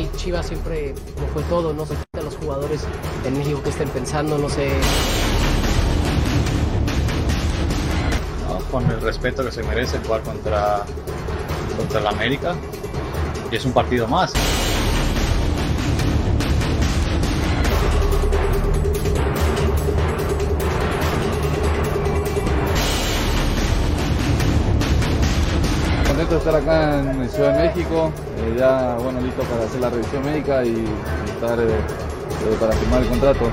mí Chivas siempre lo fue todo, no sé a los jugadores en México que estén pensando, no sé. con el respeto que se merece jugar contra, contra el América y es un partido más. Estar acá en Ciudad de México, eh, ya bueno listo para hacer la revisión médica y estar eh, eh, para firmar el contrato.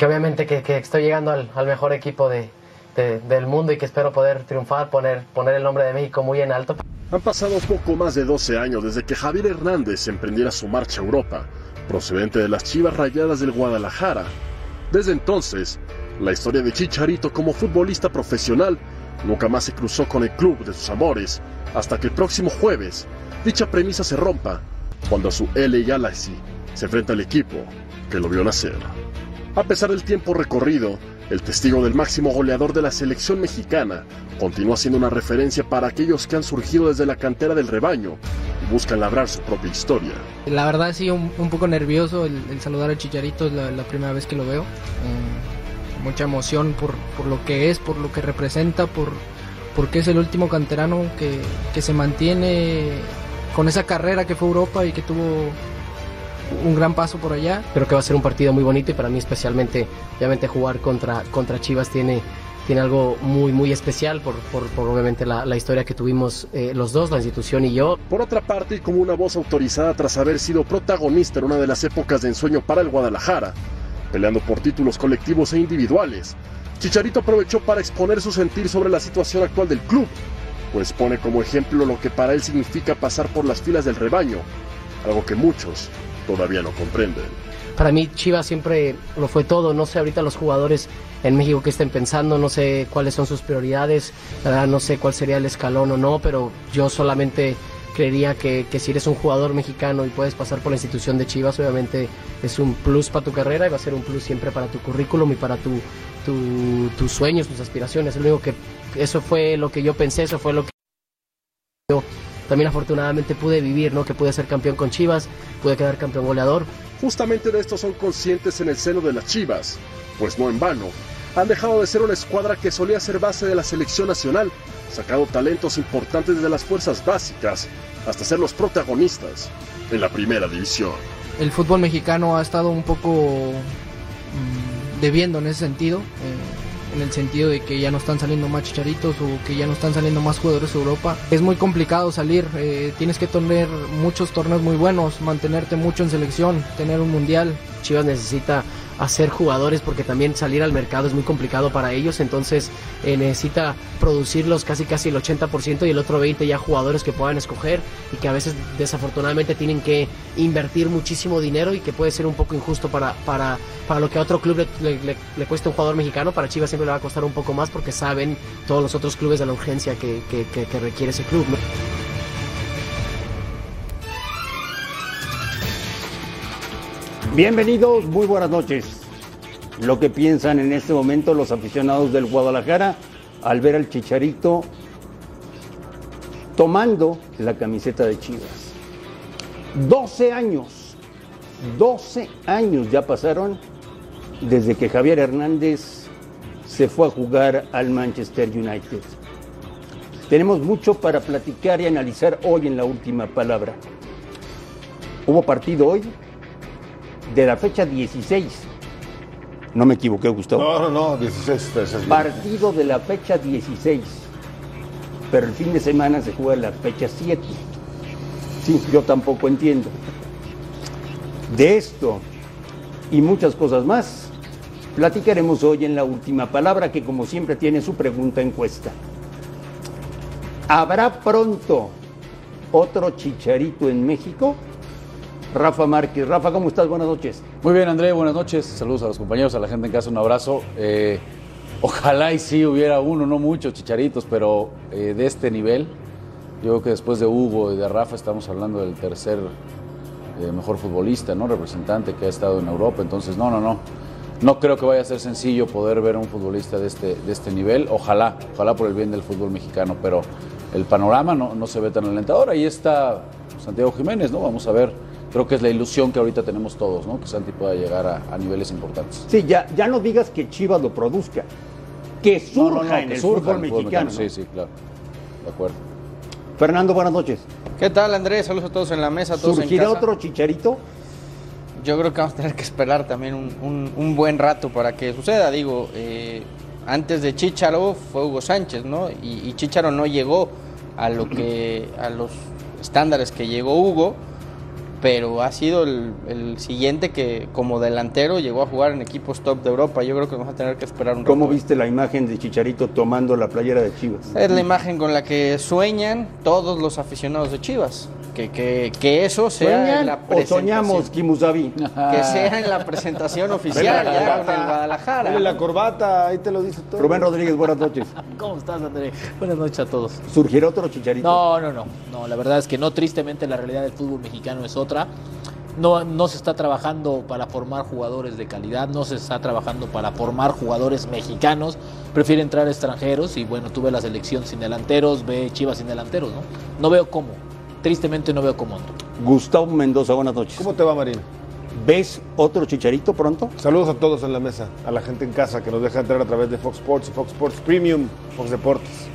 Que obviamente que, estoy llegando al, mejor equipo de, de, del mundo y que espero poder triunfar, poner, poner el nombre de México muy en alto. Han pasado poco más de 12 años desde que Javier Hernández emprendiera su marcha a Europa, procedente de las Chivas Rayadas del Guadalajara. Desde entonces, la historia de Chicharito como futbolista profesional nunca más se cruzó con el club de sus amores, hasta que el próximo jueves dicha premisa se rompa, cuando su LA Galaxy se enfrenta al equipo que lo vio nacer. A pesar del tiempo recorrido, el testigo del máximo goleador de la selección mexicana continúa siendo una referencia para aquellos que han surgido desde la cantera del rebaño y buscan labrar su propia historia. La verdad sí, un, un poco nervioso el, saludar al Chicharito, la, primera vez que lo veo. Eh, mucha emoción por, por, lo que es, por lo que representa, por porque es el último canterano que, que se mantiene con esa carrera que fue Europa y que tuvo un gran paso por allá. Creo que va a ser un partido muy bonito y para mí especialmente, obviamente jugar contra, contra Chivas tiene, tiene algo muy, muy especial por, por, por obviamente la, la, historia que tuvimos eh, los dos, la institución y yo. Por otra parte, y como una voz autorizada tras haber sido protagonista en una de las épocas de ensueño para el Guadalajara, peleando por títulos colectivos e individuales, Chicharito aprovechó para exponer su sentir sobre la situación actual del club, pues pone como ejemplo lo que para él significa pasar por las filas del rebaño, algo que muchos todavía no comprenden. Para mí Chivas siempre lo fue todo, no sé ahorita los jugadores en México que estén pensando, no sé cuáles son sus prioridades, la verdad no sé cuál sería el escalón o no, pero yo solamente creería que, que, si eres un jugador mexicano y puedes pasar por la institución de Chivas, obviamente es un plus para tu carrera y va a ser un plus siempre para tu currículum y para tu, tu, tus sueños, tus aspiraciones. Lo único que eso fue lo que yo pensé, eso fue lo que también afortunadamente pude vivir, ¿no? Que pude ser campeón con Chivas, pude quedar campeón goleador. Justamente de esto son conscientes en el seno de las Chivas, pues no en vano. Han dejado de ser una escuadra que solía ser base de la selección nacional, sacado talentos importantes desde las fuerzas básicas hasta ser los protagonistas en la primera división. El fútbol mexicano ha estado un poco mmm, debiendo en ese sentido. Eh, en el sentido de que ya no están saliendo más chicharitos o que ya no están saliendo más jugadores de Europa. Es muy complicado salir, eh, tienes que tener muchos torneos muy buenos, mantenerte mucho en selección, tener un mundial. Chivas necesita hacer jugadores porque también salir al mercado es muy complicado para ellos, entonces eh, necesita producirlos casi casi el 80% y el otro 20% ya jugadores que puedan escoger y que a veces desafortunadamente tienen que invertir muchísimo dinero y que puede ser un poco injusto para, para, para lo que a otro club le, le, le, un jugador mexicano, para Chivas siempre le va a costar un poco más porque saben todos los otros clubes de la urgencia que, que, que, que requiere ese club. ¿no? Bienvenidos, muy buenas noches. Lo que piensan en este momento los aficionados del Guadalajara al ver al Chicharito tomando la camiseta de Chivas. 12 años, 12 años ya pasaron desde que Javier Hernández se fue a jugar al Manchester United. Tenemos mucho para platicar y analizar hoy en la última palabra. Hubo partido hoy, de la fecha 16. No me equivoqué, Gustavo. No, no, no, 16. Partido de la fecha 16. Pero el fin de semana se juega la fecha 7. Sí, yo tampoco entiendo. De esto y muchas cosas más, platicaremos hoy en la última palabra que como siempre tiene su pregunta encuesta. ¿Habrá pronto otro chicharito en México? Rafa Márquez. Rafa, ¿cómo estás? Buenas noches. Muy bien, André, buenas noches. Saludos a los compañeros, a la gente en casa, un abrazo. Eh, ojalá y sí hubiera uno, no muchos chicharitos, pero eh, de este nivel. Yo creo que después de Hugo y de Rafa estamos hablando del tercer eh, mejor futbolista, ¿no? Representante que ha estado en Europa. Entonces, no, no, no. No creo que vaya a ser sencillo poder ver a un futbolista de este, de este nivel. Ojalá, ojalá por el bien del fútbol mexicano, pero el panorama no, no se ve tan alentador. Ahí está Santiago Jiménez, ¿no? Vamos a ver. Creo que es la ilusión que ahorita tenemos todos, ¿no? Que Santi pueda llegar a, a niveles importantes. Sí, ya, ya no digas que Chivas lo produzca, que surja No, no, no, en que el surja fútbol en mexicano. Sí, sí, claro. De acuerdo. Fernando, buenas noches. ¿Qué tal, Andrés? Saludos a todos en la mesa, a todos en ¿Surgirá casa. otro chicharito? Yo creo que vamos a tener que esperar también un, un- un buen rato para que suceda. Digo, eh, antes de Chicharo fue Hugo Sánchez, ¿no? Y, y Chicharo no llegó a lo que a los estándares que llegó Hugo, pero ha sido el, el siguiente que como delantero llegó a jugar en equipos top de Europa. Yo creo que vamos a tener que esperar un ¿Cómo rato. viste la imagen de Chicharito tomando la playera de Chivas? Es la imagen con la que sueñan todos los aficionados de Chivas. Que, que, que eso sea en ¿Sueñan la o presentación. soñamos, Kimusabi? Que sea en la presentación oficial ya con el Guadalajara. La corbata, ahí te lo dice todo. Rubén Rodríguez, buenas noches. ¿Cómo estás, André? Buenas noches a todos. ¿Surgirá otro Chicharito? No, no, no. No, la verdad es que no, tristemente la realidad del fútbol mexicano es otra. No, no se está trabajando para formar jugadores de calidad, no se está trabajando para formar jugadores mexicanos. Prefiere entrar extranjeros y bueno, tú ves la selección sin delanteros, ve Chivas sin delanteros, ¿no? No veo cómo. Tristemente no veo cómo. Gustavo Mendoza, buenas noches. ¿Cómo te va, Marín? ¿Ves otro Chicharito pronto? Saludos a todos en la mesa, a la gente en casa que nos deja entrar a través de Fox Sports y Fox Sports Premium, Fox Deportes.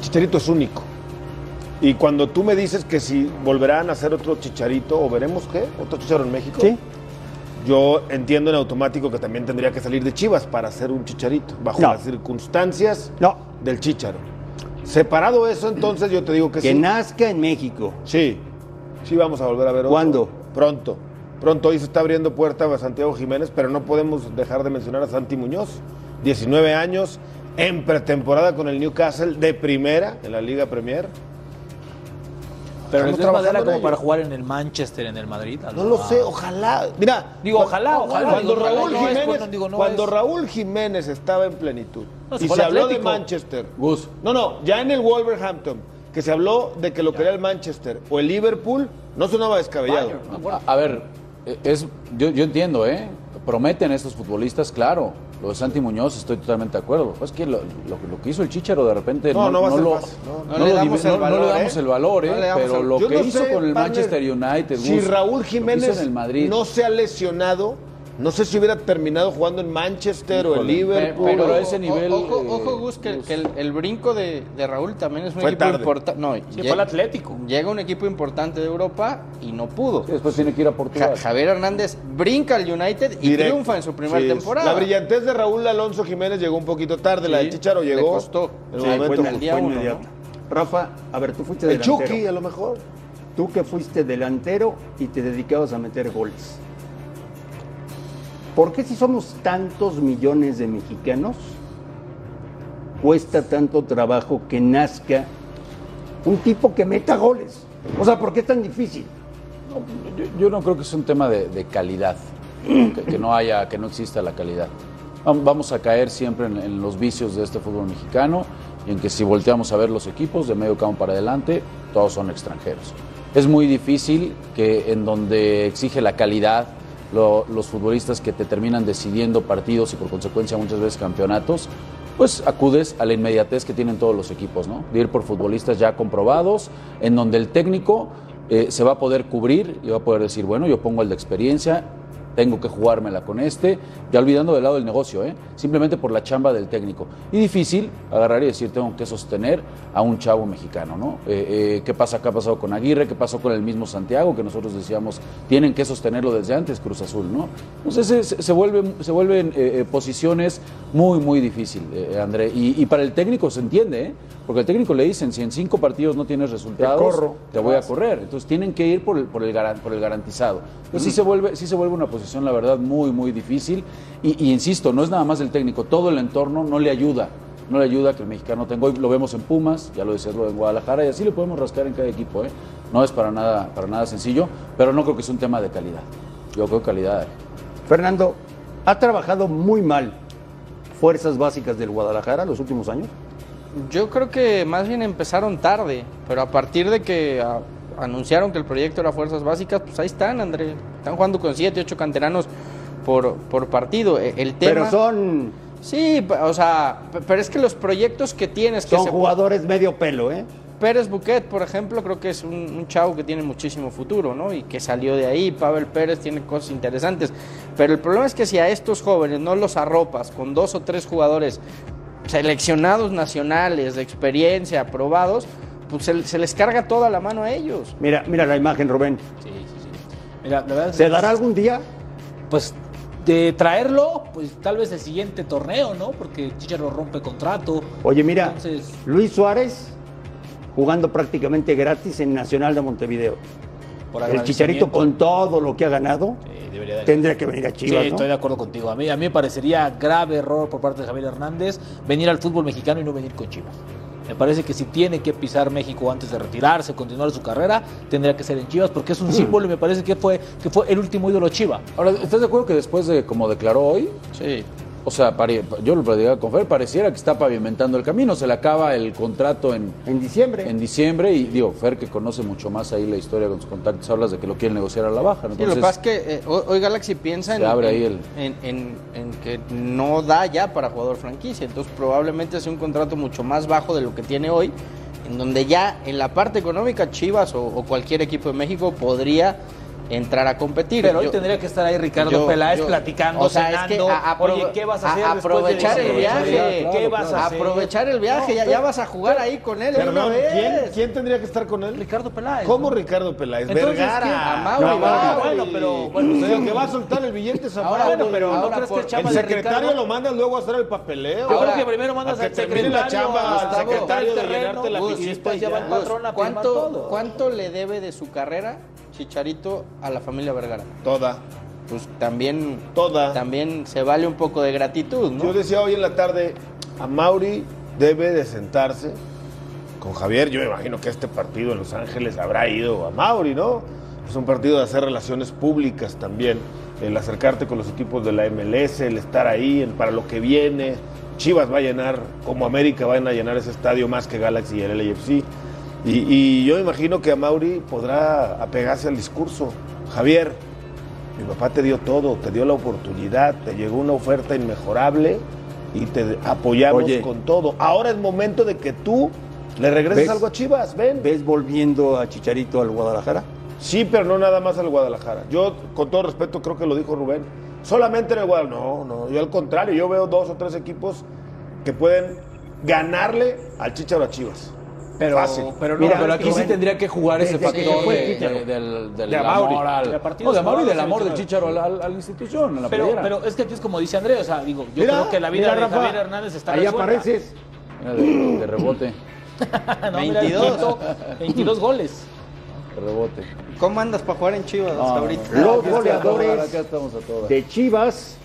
Chicharito es único. Y cuando tú me dices que si volverán a hacer otro Chicharito o veremos qué, otro Chicharo en México, Sí. yo entiendo en automático que también tendría que salir de Chivas para hacer un Chicharito, bajo No. las circunstancias No. del Chicharo. Separado eso, entonces yo te digo que, Que sí. nazca en México. Sí, sí vamos a volver a ver otro. ¿Cuándo? Pronto. Pronto hoy se está abriendo puerta a Santiago Jiménez, pero no podemos dejar de mencionar a Santi Muñoz, 19 años, en pretemporada con el Newcastle de primera en la Liga Premier. Pero ves madera como para jugar en el Manchester, en el Madrid. No lo sé, ojalá. Mira, Digo, ojalá, ojalá, Cuando digo, ojalá, Raúl no es Jiménez, cuando- digo, no cuando es- Raúl Jiménez estaba en plenitud No, se y fue se habló de. Manchester. Gus. No, no, ya en el Wolverhampton, que se habló de que lo quería el Manchester o el Liverpool, no sonaba descabellado. A, a ver, eh, es, yo, yo entiendo, ¿eh? Prometen estos futbolistas, claro. Lo de Santi Muñoz estoy totalmente de acuerdo. Pues que lo, lo, lo que hizo el Chicharo de repente No, no va a ser lo, no. Le damos el no- no valor, le damos ¿eh? el valor, ¿eh? No le damos pero el- lo Yo que no hizo sé, con el Manchester United, Si Raúl lo que hizo Jiménez en el Madrid. no se ha lesionado, no sé si hubiera terminado jugando en Manchester o en Liverpool. pero o- a ese nivel, Ojo, eh, ojo, Gus, que, que el, el brinco de, de Raúl también es un Fue equipo importante. No, Sí, llega- fue el Atlético. Llega un equipo importante de Europa y no pudo. Sí, después tiene que ir a Portugal. Ja- Javier Hernández brinca al United y triunfa en su primera Sí, temporada. La brillantez de Raúl Alonso Jiménez llegó un poquito tarde, la de Chicharo le llegó. costó. En Sí, el momento fue justo. día Fue uno, inmediato. Rafa, a ver, tú fuiste El delantero. Chucky, a lo mejor. Tú que fuiste delantero y te dedicabas a meter goles. ¿Por qué si somos tantos millones de mexicanos, cuesta tanto trabajo que nazca un tipo que meta goles? O sea, ¿por qué es tan difícil? Yo, no creo que es un tema de, calidad, que, no haya, que no exista la calidad. Vam- Vamos a caer siempre en, en los vicios de este fútbol mexicano y en que si volteamos a ver los equipos de medio campo para adelante, todos son extranjeros. Es muy difícil que en donde exige la calidad, lo- los futbolistas que te terminan decidiendo partidos y por consecuencia muchas veces campeonatos, pues acudes a la inmediatez que tienen todos los equipos, ¿no? De ir por futbolistas ya comprobados, en donde el técnico eh, se va a poder cubrir y va a poder decir, bueno, yo pongo el de experiencia, tengo que jugármela con este, ya olvidando del lado del negocio, ¿eh? simplemente por la chamba del técnico. Y difícil agarrar y decir, tengo que sostener a un chavo mexicano, ¿no? Eh, eh, ¿Qué pasa? ¿Qué ha pasado con Aguirre? ¿Qué pasó con el mismo Santiago? Que nosotros decíamos, tienen que sostenerlo desde antes, Cruz Azul, ¿no? Entonces se, se- vuelven, se vuelven eh, eh, posiciones muy, muy difíciles, André. Y, y para el técnico se entiende, ¿eh? Porque al técnico le dicen, si en cinco partidos no tienes resultados, corro, te voy a correr. Entonces tienen que ir por el, por el, garan- por el garantizado. Entonces sí se, vuelve, sí se vuelve una posición, la verdad, muy, muy difícil. Y, y insisto, no es nada más el técnico, todo el entorno no le ayuda no le ayuda que el mexicano tenga. Hoy lo vemos en Pumas, ya lo decías lo en Guadalajara, y así le podemos rascar en cada equipo. ¿eh? No es para nada, para nada sencillo, pero no creo que es un tema de calidad. Yo creo que calidad. Fernando, ¿ha trabajado muy mal fuerzas básicas del Guadalajara los últimos años? Yo creo que más bien empezaron tarde, pero a partir de que a- anunciaron que el proyecto era Fuerzas Básicas, pues ahí están, André. Están jugando con 7, 8 canteranos por, por partido. E- El tema... Pero son, Sí, o sea, pero es que los proyectos que tienes... Que son se- jugadores medio pelo, ¿eh? Pérez Buquet, por ejemplo, creo que es un, un chavo que tiene muchísimo futuro, ¿no? Y que salió de ahí. Pavel Pérez tiene cosas interesantes. Pero el problema es que si a estos jóvenes no los arropas con dos o tres jugadores seleccionados nacionales, de experiencia, aprobados, pues se, se les carga toda la mano a ellos. Mira, mira la imagen, Rubén. Sí, sí, sí. Mira, la verdad es ¿Se dará algún día? Pues de traerlo, pues tal vez el siguiente torneo, ¿no? Porque Chicharo rompe contrato. Oye, mira, Entonces, Luis Suárez jugando prácticamente gratis en Nacional de Montevideo. Por El Chicharito con todo lo que ha ganado sí, tendría que venir a Chivas, Sí, ¿no? estoy de acuerdo contigo. A mí, a mí me parecería grave error por parte de Javier Hernández venir al fútbol mexicano y no venir con Chivas. Me parece que si tiene que pisar México antes de retirarse, continuar su carrera, tendría que ser en Chivas, porque es un símbolo y me parece que fue, que fue el último ídolo Chiva. Ahora, ¿estás de acuerdo que después de como declaró hoy, Sí. O sea, pare- yo lo platicaba con Fer, pareciera que está pavimentando el camino, se le acaba el contrato en, En diciembre. en diciembre y digo, Fer que conoce mucho más ahí la historia con sus contactos, hablas de que lo quieren negociar a la baja. ¿no? Sí, lo que pasa es que eh, hoy hoy Galaxy piensa en, abre en- ahí el- en- en- en que no da ya para jugador franquicia. Entonces probablemente sea un contrato mucho más bajo de lo que tiene hoy, en donde ya en la parte económica Chivas o, o cualquier equipo de México podría entrar a competir. Pero hoy tendría que estar ahí Ricardo yo- Peláez yo- platicando, o sea, es que cenando. a- aprove- Oye, ¿qué vas a hacer a- después de aprovechar el viaje, ¿Qué vas a hacer? aprovechar el viaje, ya, ya vas a jugar ahí con él una vez. ¿quién, quién tendría que estar con él? Ricardo Peláez. ¿Cómo ¿no? Ricardo Peláez? Entonces, ¿quién? Vergara. A Mauri, No, Mauri. bueno, pero- bueno, que va a soltar el billete es Ahora, bueno, pero ¿no ahora crees que el chamba el secretario Ricardo- lo mandas luego a hacer el papeleo. Yo creo que primero mandas a que al secretario. la chamba al secretario de llenarte la y después ya va el patrón a firmar ¿Cuánto, todo. ¿Cuánto le debe de su carrera Chicharito a la familia Vergara? Toda, Pues también, toda. también se vale un poco de gratitud, ¿no? Yo decía hoy en la tarde, a Mauri debe de sentarse con Javier. Yo me imagino que este partido en Los Ángeles habrá ido a Mauri, ¿no? Es un partido de hacer relaciones públicas también, el acercarte con los equipos de la MLS, el estar ahí, el para lo que viene. Chivas va a llenar, como América van a llenar ese estadio más que Galaxy y el LAFC. Y, y yo me imagino que a Mauri podrá apegarse al discurso. Javier, mi papá te dio todo, te dio la oportunidad, te llegó una oferta inmejorable y te apoyamos Oye. con todo. Ahora es momento de que tú le regreses ¿Ves? algo a Chivas, ven. ¿Ves volviendo a Chicharito al Guadalajara? Sí, pero no nada más al Guadalajara. Yo, con todo respeto, creo que lo dijo Rubén. Solamente en el Guadalajara. No, no, yo al contrario, yo veo dos o tres equipos que pueden ganarle al Chicharo a Chivas. Pero, Fácil. pero no, Mira, pero aquí sí tendría que jugar ese factor de, de- del, del De amor al, De no, de Amauri del amor de sí, Chicharo a la institución, a la Pero, playera. pero es que aquí es como dice Andrés, o sea, digo, yo Mira, creo que la vida mira, de Rafa, Javier Hernández está Ahí resuelta. apareces. Mira, de, de rebote, No, mira, 22. 22, 22 goles. de rebote. ¿Cómo andas para jugar en Chivas No, ahorita? no, Los goleadores de Chivas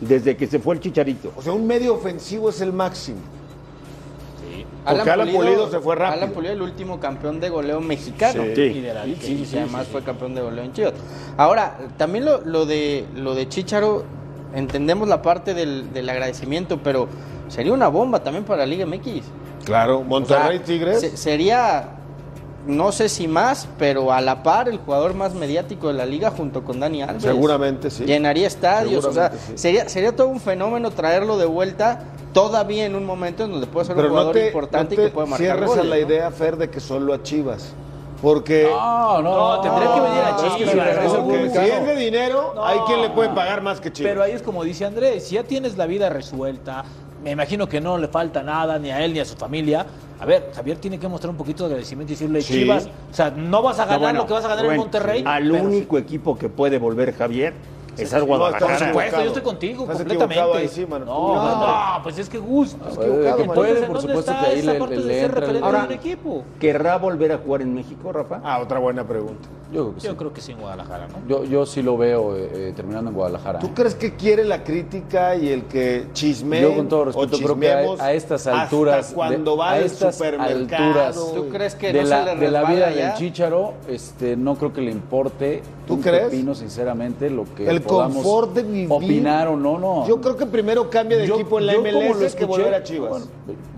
desde que se fue el Chicharito. O sea, un medio ofensivo es el máximo. Alan Porque Alan Pulido se fue rápido. Alan Pulido el último campeón de goleo mexicano. Sí. Y de la Y además fue campeón de goleo en Chivas. Ahora, también lo, lo de lo de Chicharo, entendemos la parte del, del agradecimiento, pero sería una bomba también para la Liga MX. Claro, O sea, Monterrey Tigres. se- sería, no sé si más, pero a la par el jugador más mediático de la liga junto con Dani Alves. Seguramente sí. Llenaría estadios, o sea, sí. sería, sería todo un fenómeno traerlo de vuelta todavía en un momento en donde puede ser un no jugador te, importante no y que puede marcar cierres goles, a la ¿no? idea, Fer, de que solo a Chivas. Porque... No, no, No, tendría que venir a es que Chivas, si es de dinero, No. hay quien le puede pagar más que Chivas. Pero ahí es como dice Andrés, si ya tienes la vida resuelta, me imagino que no le falta nada ni a él ni a su familia. A ver, Javier tiene que mostrar un poquito de agradecimiento y decirle, Sí. Chivas, o sea, no vas a No, ganar bueno, lo que vas a ganar en Monterrey. Al único equipo que puede volver Javier es al No, Guadalajara. Por supuesto, yo estoy contigo Estás completamente. ahí sí, mano. no, no, no, pues es que Gus. equivocado, que puede, por ¿dónde supuesto que ahí esa le, le ser entra el- Ahora- equipo? ¿Querrá volver a jugar en México, Rafa? Ah, otra buena pregunta. Yo creo que sí. Yo creo que sí en Guadalajara, ¿no? Yo, yo sí lo veo eh, eh, terminando en Guadalajara. ¿Tú crees que quiere la crítica y el que chisme? Yo con todo respeto creo que a, a estas alturas, hasta cuando de- va a al estas supermercado. alturas ¿Tú crees que de no la, se le de la vida ya? del Chícharo, este, no creo que le importe ¿Tú un crees? pepino, sinceramente, lo que El podamos confort de vivir. opinar o no, no. Yo creo que primero cambia de Yo- equipo en la MLS lo que escuché- volver a Chivas. bueno,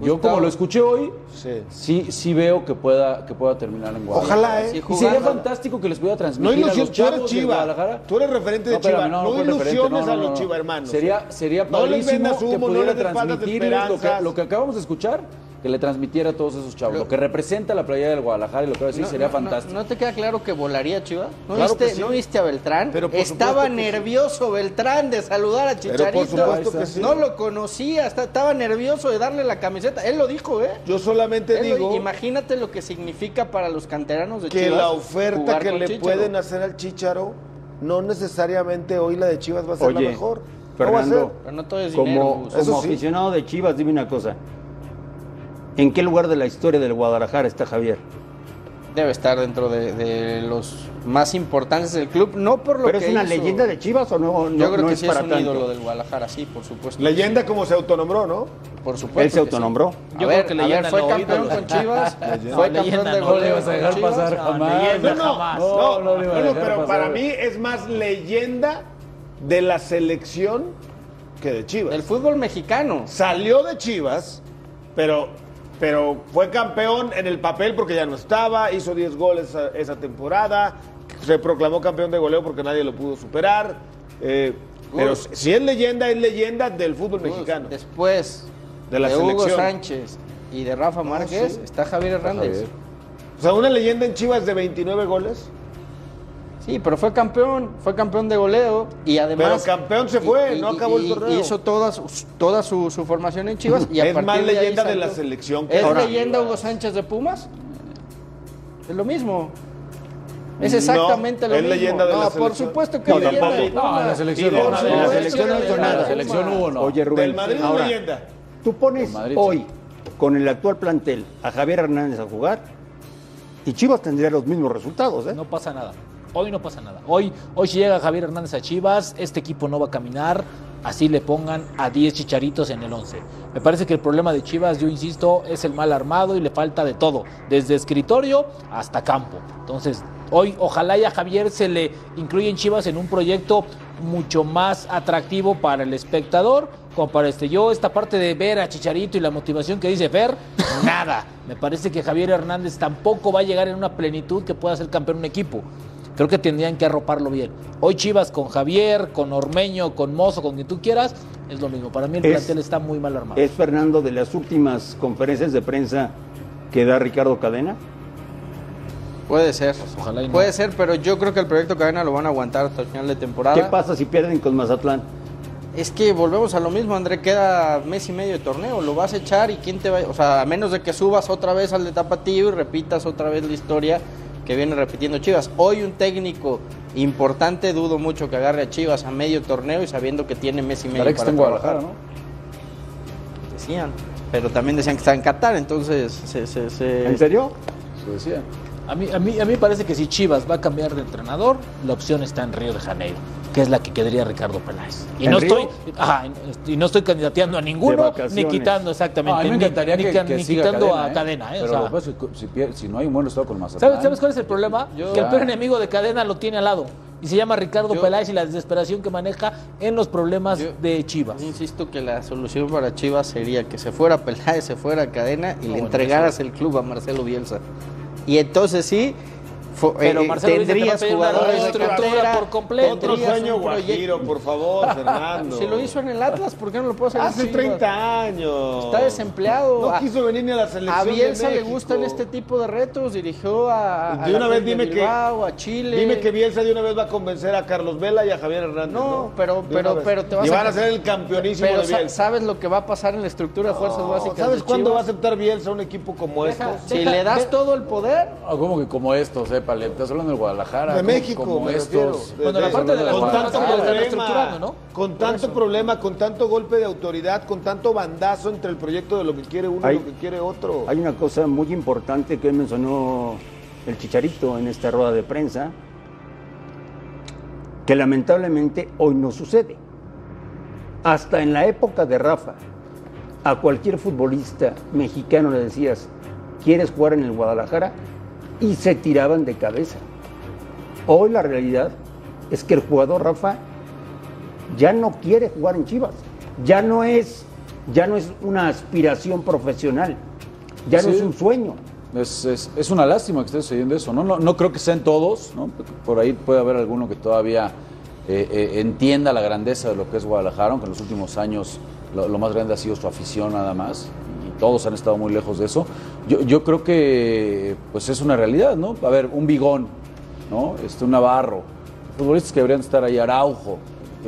yo como lo escuché hoy, Sí. sí, sí veo que pueda, que pueda terminar en Guadalajara. Ojalá, ¿eh? Sí, Y sería fantástico que les pudiera No transmitir a los tú eres chavos de. Guadalajara. Tú eres referente de No, espérame, Chiva. no, No, ilusiones no, a no, los no. Chiva hermanos. Sería, sería No les padrísimo que no pudiera esperanzas. lo que acabamos de escuchar, que le transmitiera a todos esos chavos. lo que representa la playa del Guadalajara y lo que va a decir No, sería no, fantástico. No, ¿no te queda claro que volaría Chivas? ¿No, Claro viste, que sí. ¿No viste a Beltrán? Pero estaba que sí. nervioso Beltrán de saludar a Pero Chicharito. por supuesto que sí. No lo conocía, estaba nervioso de darle la camiseta. Él lo dijo, ¿eh? Yo solamente Él lo- digo imagínate lo que significa para los canteranos de que Chivas. la oferta jugar que le pueden hacer al Chicharo no necesariamente hoy la de Chivas va a ser la mejor. No va a ser. Fernando, Pero no todo es dinero. como, aficionado de Chivas, dime una cosa. ¿En qué lugar de la historia del Guadalajara está Javier? Debe estar dentro de, de los más importantes del club, no por lo ¿Pero que es una hizo. leyenda de Chivas o no, no, Yo creo no que es sí para es un tanto? ídolo del Guadalajara, sí, por supuesto. Leyenda como se autonombró, ¿no? Por supuesto. Él se autonombró. sí. Yo a ver, creo que a ver, leyenda fue no, campeón ídolo. con Chivas, fue No, campeón de no, goleo a con dejar Chivas. pasar No, jamás. leyenda No, no, jamás. no, No, no le iba a no, no, dejar pero pasar. para mí es más leyenda de la selección que de Chivas. Del fútbol mexicano. Salió de Chivas, pero, pero fue campeón en el papel porque ya no estaba, hizo 10 goles esa, esa temporada, se proclamó campeón de goleo porque nadie lo pudo superar. eh, pero si es leyenda, es leyenda del fútbol mexicano. Después De de, la Hugo selección. Sánchez y de Rafa Márquez sí. está Javier Hernández. Javier. O sea, una leyenda en Chivas de 29 goles. Sí, pero fue campeón, fue campeón de goleo y además... Pero campeón se fue, no acabó el torneo. Y hizo toda, su, toda su, su formación en Chivas y a Es partir más de ahí leyenda de la selección que ¿Es de leyenda. Hugo Sánchez de Pumas? Es lo mismo. Es No, exactamente lo es mismo. leyenda de no, la por selección. supuesto que No, es leyenda de. Pumas. No, en la selección Y no. En la selección no hizo En la nada. selección hubo, no. Oye, Rubén, Del Madrid es ahora, leyenda. tú pones Madrid, hoy, sí. con el actual plantel, a Javier Hernández a jugar y Chivas tendría los mismos resultados, ¿eh? No pasa nada. Hoy no pasa nada. Hoy, hoy llega Javier Hernández a Chivas, este equipo no va a caminar. Así le pongan a 10 chicharitos en el 11. Me parece que el problema de Chivas, yo insisto, es el mal armado y le falta de todo, desde escritorio hasta campo. Entonces, hoy ojalá y a Javier se le incluya en Chivas en un proyecto mucho más atractivo para el espectador, como para este. Yo, esta parte de ver a Chicharito y la motivación que dice Fer, nada. Me parece que Javier Hernández tampoco va a llegar en una plenitud que pueda ser campeón un equipo. Creo que tendrían que arroparlo bien. Hoy Chivas con Javier, con Ormeño, con Mozo, con quien tú quieras, es lo mismo. Para mí el Es- plantel está muy mal armado. Es Fernando de las últimas conferencias de prensa que da Ricardo Cadena. Puede ser. ojalá y no. Puede ser, pero yo creo que el proyecto Cadena lo van a aguantar hasta el final de temporada. ¿Qué pasa si pierden con Mazatlán? Es que volvemos a lo mismo, André, queda mes y medio de torneo, lo vas a echar y quién te va, o sea, a menos de que subas otra vez al de Tapatío y repitas otra vez la historia que viene repitiendo Chivas. Hoy un técnico importante, dudo mucho que agarre a Chivas a medio torneo y sabiendo que tiene mes y medio Parece que está para en Guadalajara, trabajar. ¿no? Decían, pero también decían que está en Qatar, entonces se, se- se- ¿En serio? Se decía. A mí, a, mí, a mí me parece que si Chivas va a cambiar de entrenador, la opción está en Río de Janeiro, que es la que quedaría Ricardo Peláez. Y ¿En no Río? estoy, ajá, y no estoy candidateando a ninguno, ni quitando exactamente, No, a mí me ni- encantaría ni, que, ca- que ni siga quitando cadena, a ¿eh? cadena. ¿eh? O Pero sea, lo que pasa es que si, no hay un buen estado con Mazatlán. ¿sabes, ¿Sabes cuál es el problema? Yo- que el Ah. peor enemigo de cadena lo tiene al lado. Y se llama Ricardo Yo- Peláez y la desesperación que maneja en los problemas Yo- de Chivas. Yo insisto que la solución para Chivas sería que se fuera Peláez, se fuera Cadena y le bueno, entregaras el club a Marcelo Bielsa. Y entonces sí, Pero eh, Marcelo va a tendrías jugadores de cantera, por completo. Otro sueño guajiro, por favor, Fernando. Si lo hizo en el Atlas, ¿por qué no lo puedo hacer Hace Chivas? 30 años. Está desempleado. No A- quiso venir ni a la selección A Bielsa de le gustan este tipo de retos, dirigió a, a De una vez dime que- Bilbao, a Chile. Dime que Bielsa de una vez va a convencer a Carlos Vela y a Javier Hernández. No, No, pero- pero- pero te vas Y a- van a ser el campeonísimo Pero de sa- Bielsa. ¿sabes lo que va a pasar en la estructura de fuerzas No, básicas ¿Sabes de cuándo va a aceptar Bielsa un equipo como estos? Si Deja- le das de- todo el poder, Ah, ¿Cómo que como estos, eh, Pale? Estás hablando de Guadalajara. De México, como me estos. Bueno, la parte de la con Guadalajara tanto problema, ¿no? con tanto problema, con tanto golpe de autoridad, con tanto bandazo entre el proyecto de lo que quiere uno Hay- y lo que quiere otro. Hay una cosa muy importante que mencionó el Chicharito en esta rueda de prensa, que lamentablemente hoy no sucede. Hasta en la época de Rafa, a cualquier futbolista mexicano le decías, ¿quieres jugar en el Guadalajara? Y se tiraban de cabeza. Hoy la realidad es que el jugador Rafa ya no quiere jugar en Chivas. Ya no es, ya no es una aspiración profesional. Ya no es un sueño. Es, es- es una lástima que esté sucediendo eso, ¿no? No, no creo que sean todos, ¿no? Por ahí puede haber alguno que todavía eh, eh, entienda la grandeza de lo que es Guadalajara, aunque en los últimos años lo, lo más grande ha sido su afición nada más, todos han estado muy lejos de eso. Yo, yo creo que pues es una realidad, ¿no? A ver, un Bigón, ¿no? Este, un Navarro, futbolistas que deberían estar ahí, Araujo,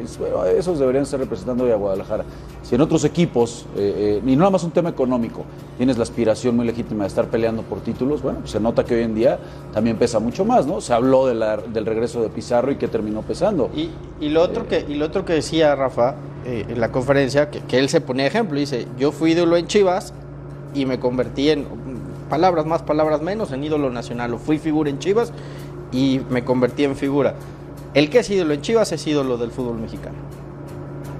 es- bueno, esos deberían estar representando hoy a Guadalajara. Si en otros equipos, eh, eh, y no nada más un tema económico, tienes la aspiración muy legítima de estar peleando por títulos, bueno, pues se nota que hoy en día también pesa mucho más, ¿no? Se habló de la- del regreso de Pizarro y que terminó pesando. Y, y lo otro que y lo otro que decía Rafa eh, en la conferencia, que, que él se ponía ejemplo, dice, yo fui ídolo en Chivas y me convertí en palabras más, palabras menos, en ídolo nacional. O fui figura en Chivas y me convertí en figura. El que es ídolo en Chivas es ídolo del fútbol mexicano.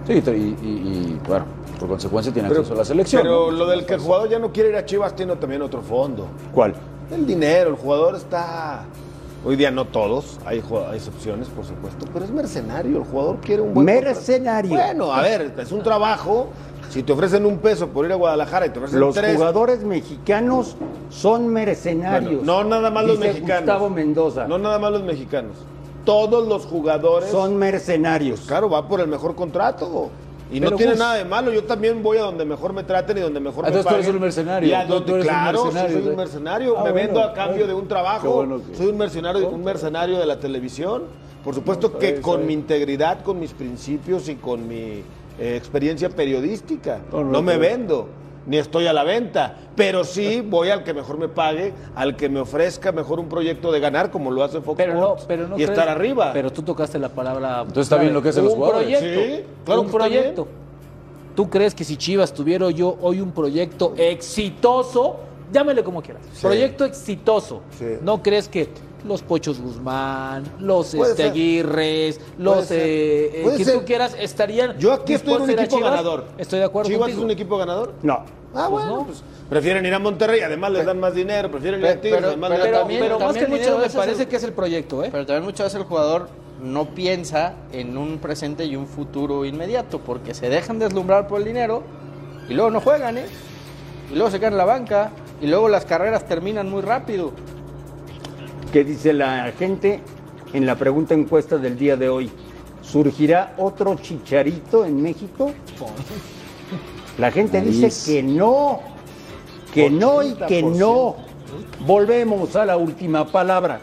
Sí, y, y- y, bueno, por consecuencia tiene acceso a la selección. Pero ¿no? lo del que el jugador ya no quiere ir a Chivas tiene también otro fondo. ¿Cuál? El dinero, el jugador está... Hoy día no todos, hay, hay excepciones por supuesto, pero es mercenario, el jugador quiere un buen Mercenario. contrato. Bueno, a ver, es un trabajo, si te ofrecen un peso por ir a Guadalajara y te ofrecen Los tres... jugadores mexicanos son mercenarios. Bueno, no nada más los mexicanos. Gustavo Mendoza. No nada más los mexicanos. Todos los jugadores... Son mercenarios. Claro, va por el mejor contrato. Y no tiene nada de malo. Yo también voy a donde mejor me traten y donde mejor me Entonces tú eres paguen. un mercenario. Y a Tú- donde- tú eres un claro, sí, mercenario, soy un mercenario. Ah, me bueno, vendo a cambio bueno. de un trabajo. Qué bueno que- Soy un mercenario, un mercenario de la televisión. Por supuesto que bien, con mi integridad, con mis principios y con mi eh, experiencia periodística. No, No, no, me vendo. Ni estoy a la venta, pero sí voy al que mejor me pague, al que me ofrezca mejor un proyecto de ganar, como lo hace Fox Pero no, Sports, pero no y crees- estar arriba. Pero tú tocaste la palabra. Entonces está bien lo que hacen los un jugadores. Proyecto, Sí, claro un que está proyecto. ¿Tú crees que si Chivas tuviera yo hoy un proyecto exitoso, llámele como quieras, proyecto exitoso, Sí. ¿no crees que los Pochos Guzmán, los este. Aguirres, los eh, eh, que tú quieras estarían Yo aquí estoy en un equipo Chivas? ganador. Estoy de acuerdo ¿Chivas contigo. es un equipo ganador? No. Ah, Pues bueno, no. pues prefieren ir a Monterrey, además les dan más dinero, prefieren ir a Pero- Tigres, pero- además pero les dan también- Pero más que el muchas dinero me veces parece el- que es el proyecto, ¿eh? Pero también muchas veces el jugador no piensa en un presente y un futuro inmediato, porque se dejan deslumbrar por el dinero y luego no juegan, ¿eh? Y luego se quedan en la banca y luego las carreras terminan muy rápido. ¿Qué dice la gente en la pregunta encuesta del día de hoy? ¿Surgirá otro chicharito en México? La gente Nariz. dice que no, que no y que no. Volvemos a la última palabra.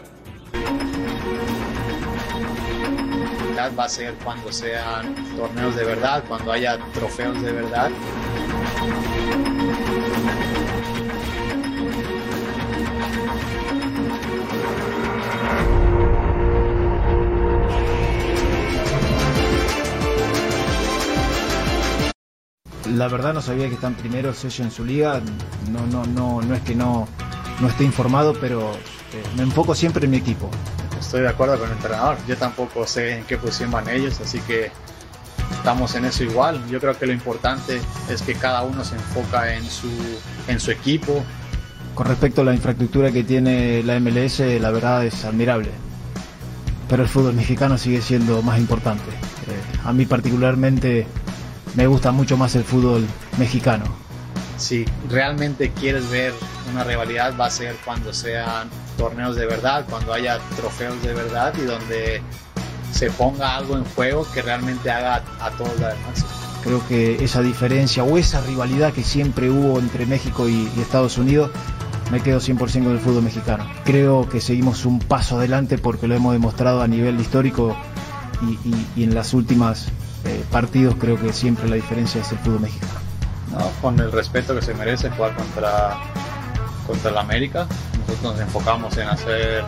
va a ser cuando sean torneos de verdad, cuando haya trofeos de verdad. La verdad no sabía que están primeros ellos en su liga. No, no, no, no es que no, no esté informado, pero eh, me enfoco siempre en mi equipo. Estoy de acuerdo con el entrenador. Yo tampoco sé en qué posición van ellos, así que estamos en eso igual. Yo creo que lo importante es que cada uno se enfoca en su, en su equipo. Con respecto a la infraestructura que tiene la MLS, la verdad es admirable. Pero el fútbol mexicano sigue siendo más importante. Eh, a mí particularmente me gusta mucho más el fútbol mexicano. Si realmente quieres ver una rivalidad va a ser cuando sean torneos de verdad, cuando haya trofeos de verdad y donde se ponga algo en juego que realmente haga a todos la demás. Creo que esa diferencia o esa rivalidad que siempre hubo entre México y, y Estados Unidos, me quedo 100% con el fútbol mexicano. Creo que seguimos un paso adelante porque lo hemos demostrado a nivel histórico y, y- y en las últimas eh, partidos creo que siempre la diferencia es el fútbol mexicano. ¿no? con el respeto que se merece jugar contra, contra el América. Nosotros nos enfocamos en hacer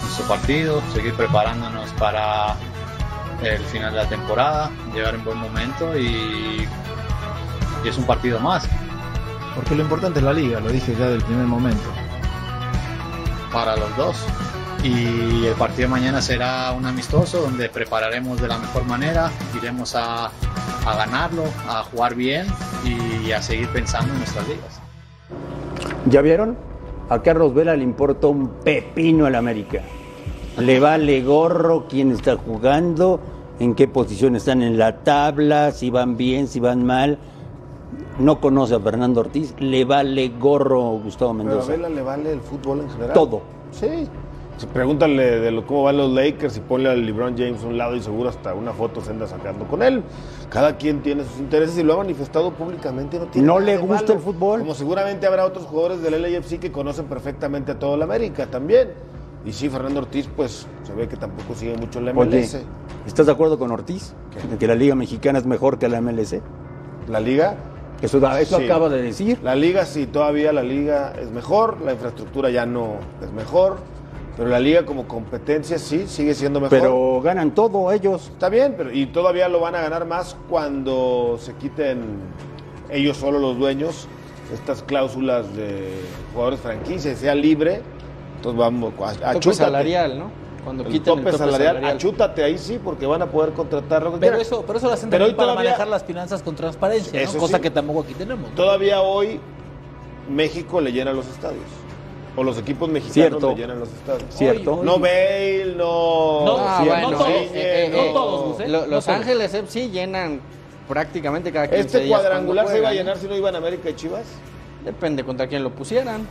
nuestro partido, seguir preparándonos para el final de la temporada, llegar en buen momento y, y es un partido más Porque lo importante es la liga, lo dije ya del primer momento. para los dos. Y el partido de mañana será un amistoso donde prepararemos de la mejor manera, iremos a, a ganarlo, a jugar bien y a seguir pensando en nuestras ligas. ¿Ya vieron? A Carlos Vela le importa un pepino al América. Le vale gorro quién está jugando, en qué posición están en la tabla, si van bien, si van mal. No conoce a Fernando Ortiz, le vale gorro Gustavo Pero a Mendoza. Vela le vale el fútbol en general. Todo. Sí. Si pregúntale de lo, cómo van los Lakers y ponle al LeBron James a un lado y seguro hasta una foto se anda sacando con él. Cada quien tiene sus intereses y lo ha manifestado públicamente. No, tiene ¿No nada le gusta malo. el fútbol? Como seguramente habrá otros jugadores del LAFC que conocen perfectamente a todo el América también. Y sí, Fernando Ortiz, pues se ve que tampoco sigue mucho Oye, MLS. ¿estás de acuerdo con Ortiz? ¿De que la Liga Mexicana es mejor que la MLS? ¿La Liga? Eso, eso Sí. acaba de decir. La liga sí, todavía la liga es mejor, la infraestructura ya no es mejor, pero la liga como competencia sí, sigue siendo mejor. Pero ganan todo ellos. Está bien, pero y todavía lo van a ganar más cuando se quiten ellos solo los dueños estas cláusulas de jugadores franquicia, y sea libre. Entonces vamos, a- Tope achútate. salarial, ¿no? Cuando El quiten tope, salarial, achútate ahí sí, porque van a poder contratar lo que Pero quieran. eso, pero eso lo hacen Pero también hoy para todavía- manejar las finanzas con transparencia, ¿no? Cosa sí. que tampoco aquí tenemos. ¿no? Todavía hoy México le llena los estadios. O los equipos mexicanos Cierto. le llenan los estadios. Cierto. No Bale, no. No, Ah, Sí, bueno, no todos, eh, eh, no eh, todos, ¿eh? Los todos. Ángeles FC llenan prácticamente cada 15 Este días cuadrangular se iba a llenar ¿eh? si no iban América y Chivas. Depende contra quién lo pusieran.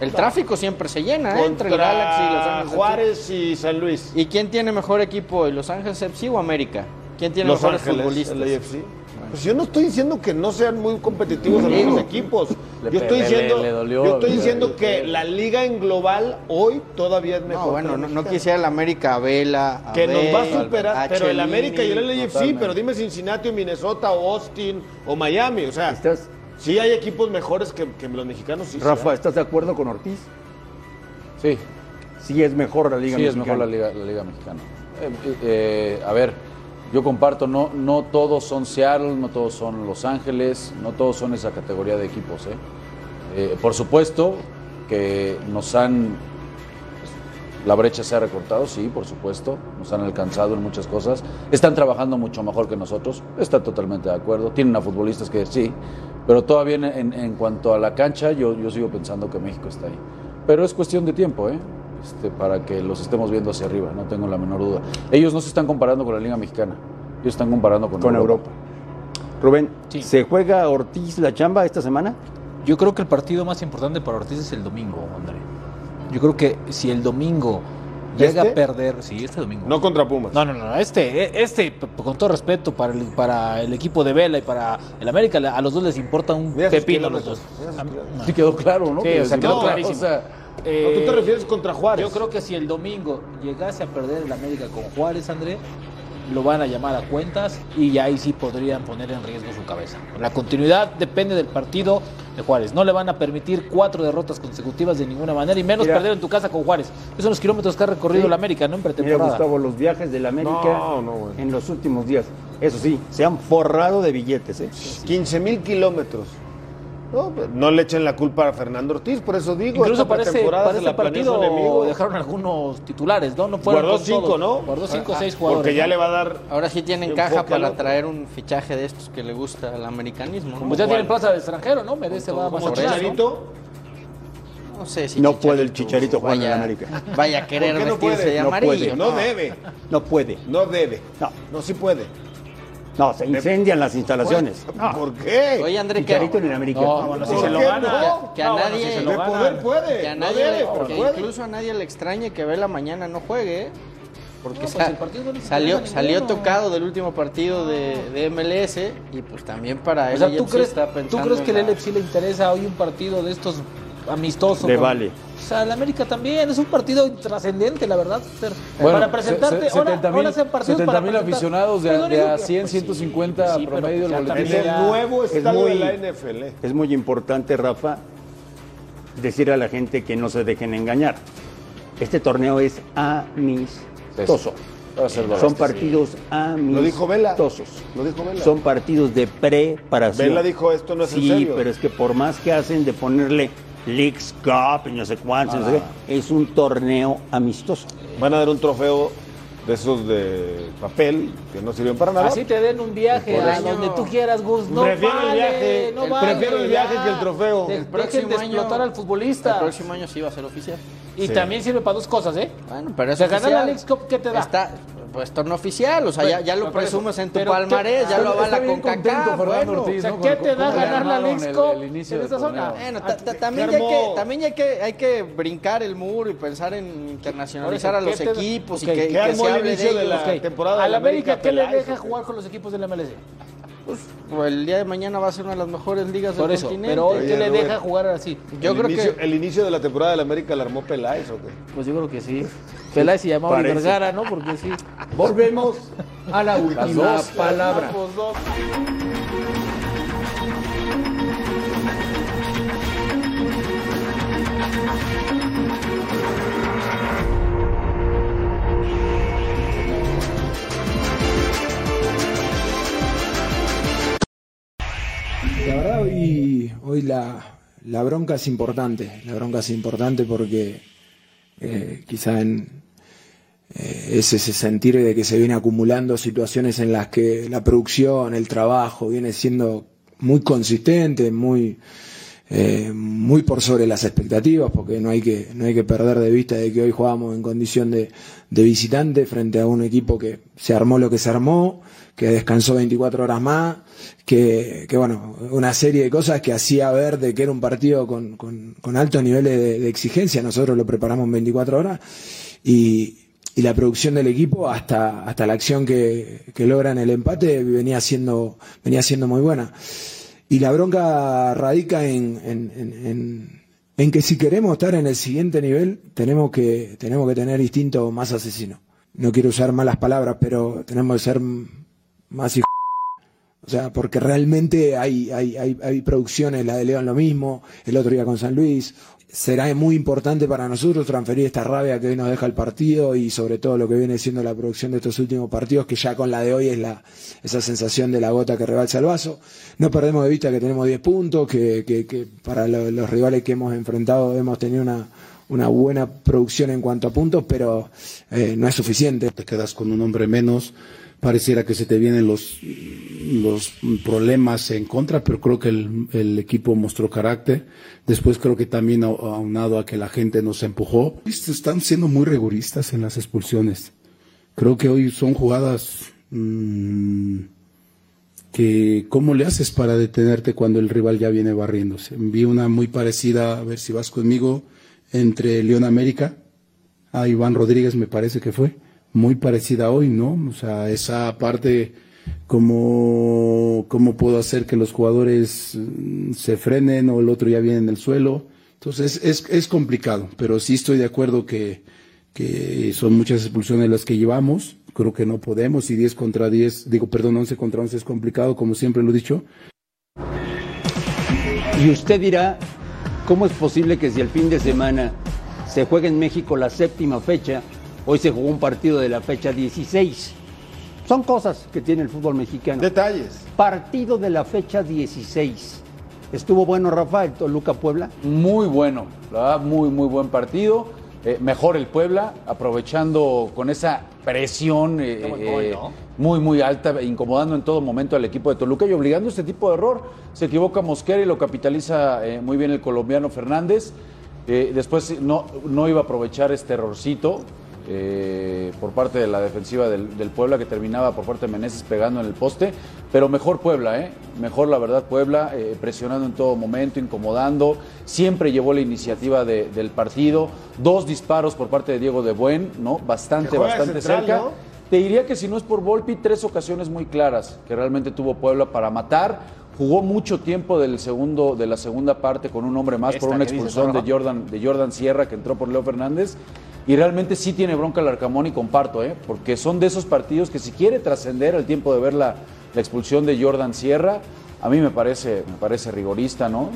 El tráfico siempre se llena ¿eh? entre el Contra Galaxy y Los Ángeles FC. Juárez y San Luis. ¿Y quién tiene mejor equipo, Los Ángeles FC o América? ¿Quién tiene Los mejores Ángeles, futbolistas? el AFC. Pues yo no estoy diciendo que no sean muy competitivos los equipos. Le Yo estoy le- diciendo, le- dolió, yo estoy diciendo que la liga en global hoy todavía es mejor. No, bueno, no, quisiera el América a Vela. a Que nos va a superar, pero el. América y el LAFC, totalmente. pero dime Cincinnati o Minnesota o Austin o Miami, o sea, ¿Estás, sí hay equipos mejores que, que los mexicanos. Sí, Rafa, sí. ¿estás de acuerdo con Ortiz? Sí, Sí es mejor la Liga sí es Mexicana. mejor la Liga, la Liga Mexicana. Eh, eh, a ver, yo comparto, no, no todos son Seattle, no todos son Los Ángeles, no todos son esa categoría de equipos. ¿eh? Eh, por supuesto que nos han, la brecha se ha recortado, sí, por supuesto, nos han alcanzado en muchas cosas, están trabajando mucho mejor que nosotros, está totalmente de acuerdo, tienen a futbolistas que sí, pero todavía en cuanto a la cancha yo, yo sigo pensando que México está ahí. Pero es cuestión de tiempo, ¿eh? Este, para que los estemos viendo hacia arriba, no tengo la menor duda. Ellos no se están comparando con la Liga Mexicana, ellos están comparando con, Con Europa. Europa. Rubén, Sí. ¿se juega Ortiz la chamba esta semana? Yo creo que el partido más importante para Ortiz es el domingo, André. Yo creo que si el domingo llega ¿Este? a perder, sí, este domingo. No contra Pumas. No, no, no, este, este, p- con todo respeto para el, para el equipo de Vela y para el América, a los dos les importa un pepino los dos. A kilómetros. no. Sí quedó claro, ¿no? Sí, Que o sea, les quedó importa, clarísimo. o sea, ¿No, ¿Tú te Eh, refieres contra Juárez? Yo creo que si el domingo llegase a perder el América con Juárez, André, lo van a llamar a cuentas y ahí sí podrían poner en riesgo su cabeza. La continuidad depende del partido de Juárez. No le van a permitir cuatro derrotas consecutivas de ninguna manera y menos Mira. perder en tu casa con Juárez. Esos son los kilómetros que ha recorrido Sí. el América, ¿no? En Mira, pretemporada. Gustavo, los viajes del América No, no, güey. en los últimos días. Eso sí, se han forrado de billetes, ¿eh? 15 mil kilómetros. No, pues, no le echen la culpa a Fernando Ortiz, por eso digo. Incluso la planeó su partido enemigo. dejaron algunos titulares, ¿no? No fueron Guardó cinco, todos. ¿no? Guardó cinco o Ah, seis jugadores. Porque ya ¿no? le va a dar. Ahora sí tienen caja para traer un fichaje de estos que le gusta al americanismo. ¿no? Pues ya tienen plaza de extranjero, ¿no? Merece va más. No sé si No puede el Chicharito jugar en América. Vaya a ¿Por querer no vestirse puede? de No amarillo. puede. No debe. No puede. No debe. No. No, sí puede. No, se incendian las instalaciones. No. ¿Por qué? Oye, André, que, Chicharito en el América. No, bueno, si ¿Por se lo gana. no? que a No, bueno, nadie, si se lo De poder puede. que a no nadie debe, le- pero que puede. incluso a nadie le extrañe que Vela mañana no juegue, ¿eh? porque No, pues sa- el partido no le salió, salió ninguno. tocado del último partido de, de MLS y pues también para él O sea, ¿tú crees, está ¿tú crees que el la- LFC le interesa hoy un partido de estos amistosos? Le con- vale. O sea, el América también es un partido trascendente, la verdad. Bueno, para presentarte, se- se- ahora, 70 ahora mil hacen partidos 70 para mil aficionados de, a que- 100, pues sí, 150 sí, pero promedio del Es boletín. el nuevo es estadio muy- de la NFL. Es muy importante, Rafa, decirle a la gente que no se dejen engañar. Este torneo es amistoso. Son partidos amistosos. Lo dijo Vela. Lo dijo Vela. Son partidos de preparación. Vela dijo esto no es en Sí, serio. pero es que por más que hacen de ponerle Leagues Cup y no sé cuántos. no sé qué. Es un torneo amistoso. Van a dar un trofeo de esos de papel que no sirven para nada. Así te den un viaje a eso. donde tú quieras, Gus. No Prefiero el viaje, no el- vale, prefiero el viaje ya. que el trofeo. De- El Dejen de explotar al futbolista. El próximo año sí va a ser oficial. Y Sí. también sirve para dos cosas, ¿eh? Bueno, pero es De ganar oficial. la Leagues Cup, ¿qué te da? Está, pues torneo oficial, o sea, ya, ya lo presumes en tu pero palmarés, ¿qué- ya lo está avala con Fernando bueno. Ortiz, O sea, ¿no? ¿qué te da ¿Cómo le ganar la Leagues en esta zona? Bueno, ta- ta- también, ya hay que, también hay que, hay que brincar el muro y pensar en internacionalizar a ¿qué los equipos y que, ¿qué que armó se el hable de de la temporada ¿Al América qué le deja jugar con los equipos del MLS? Pues, el día de mañana va a ser una de las mejores ligas Por del eso, continente. pero hoy, ¿qué le deja jugar así? Yo el creo inicio, que el inicio de la temporada del América la armó Peláez o qué? Pues yo creo que sí. Peláez y llamaba. Vergara, ¿no? Porque sí. Volvemos a la Las última dos. palabra. Dos. Hoy, la bronca es importante, la bronca es importante porque eh, quizá en, eh, es ese sentir de que se viene acumulando situaciones en las que la producción, el trabajo viene siendo muy consistente, muy, eh, muy por sobre las expectativas, porque no hay que, no hay que perder de vista de que hoy jugamos en condición de, de visitante frente a un equipo que se armó lo que se armó, que descansó 24 horas más, que, que bueno, una serie de cosas que hacía ver de que era un partido con, con, con altos niveles de, exigencia. Nosotros lo preparamos en 24 horas y, y la producción del equipo hasta, hasta la acción que, que logran el empate venía siendo, venía siendo muy buena. Y la bronca radica en, en, en, en- que si queremos estar en el siguiente nivel, tenemos que, tenemos que tener instinto más asesino. No quiero usar malas palabras, pero tenemos que ser más hijos. O sea, porque realmente hay, hay, hay, hay producciones, la de León lo mismo, el otro día con San Luis. Será muy importante para nosotros transferir esta rabia que hoy nos deja el partido y sobre todo lo que viene siendo la producción de estos últimos partidos, que ya con la de hoy es la, esa sensación de la gota que rebalsa el vaso. No perdemos de vista que tenemos 10 puntos, que, que, que para lo- los rivales que hemos enfrentado hemos tenido una, una buena producción en cuanto a puntos, pero eh, no es suficiente. Te quedas con un hombre menos, pareciera que se te vienen los, los problemas en contra, pero creo que el, el equipo mostró carácter. Después creo que también au- aunado a que la gente nos empujó. Están siendo muy rigoristas en las expulsiones. Creo que hoy son jugadas mm, que ¿cómo le haces para detenerte cuando el rival ya viene barriéndose? Vi una muy parecida, a ver si vas conmigo, entre León América, a Iván Rodríguez me parece que fue, muy parecida hoy, ¿no? O sea, esa parte, ¿cómo, cómo puedo hacer que los jugadores mm, se frenen o el otro ya viene en el suelo? Entonces es, es complicado, pero sí estoy de acuerdo que, que son muchas expulsiones las que llevamos, creo que no podemos y 10 contra 10, digo, perdón, 11 contra 11 es complicado, como siempre lo he dicho, Y usted dirá, ¿cómo es posible que si el fin de semana se juega en México la séptima fecha, hoy se jugó un partido de la fecha 16? Son cosas que tiene el fútbol mexicano. Detalles. Partido de la fecha 16. ¿Estuvo bueno, Rafael, Toluca Puebla? Muy bueno, la verdad, muy, muy buen partido. Eh, mejor el Puebla, aprovechando con esa presión eh, eh, muy, muy alta, incomodando en todo momento al equipo de Toluca y obligando este tipo de error. Se equivoca Mosquera y lo capitaliza eh, muy bien el colombiano Fernández. Eh, después no, no iba a aprovechar este errorcito eh, por parte de la defensiva del, del Puebla que terminaba por parte de Meneses pegando en el poste, pero mejor Puebla, ¿eh? mejor la verdad Puebla, eh, presionando en todo momento, incomodando, siempre llevó la iniciativa de- del partido, dos disparos por parte de Diego de Buen, ¿no? bastante, bastante central, cerca. ¿no? Te diría que si no es por Volpi, tres ocasiones muy claras que realmente tuvo Puebla para matar. Jugó mucho tiempo del segundo, de la segunda parte con un hombre más por una dices, expulsión de. Jordan, de Jordan Sierra que entró por Leo Fernández. Y realmente sí tiene bronca el Arcamón y comparto, ¿eh? porque son de esos partidos que si quiere trascender el tiempo de ver la, la expulsión de Jordan Sierra, A mí me parece, me parece rigorista, ¿no?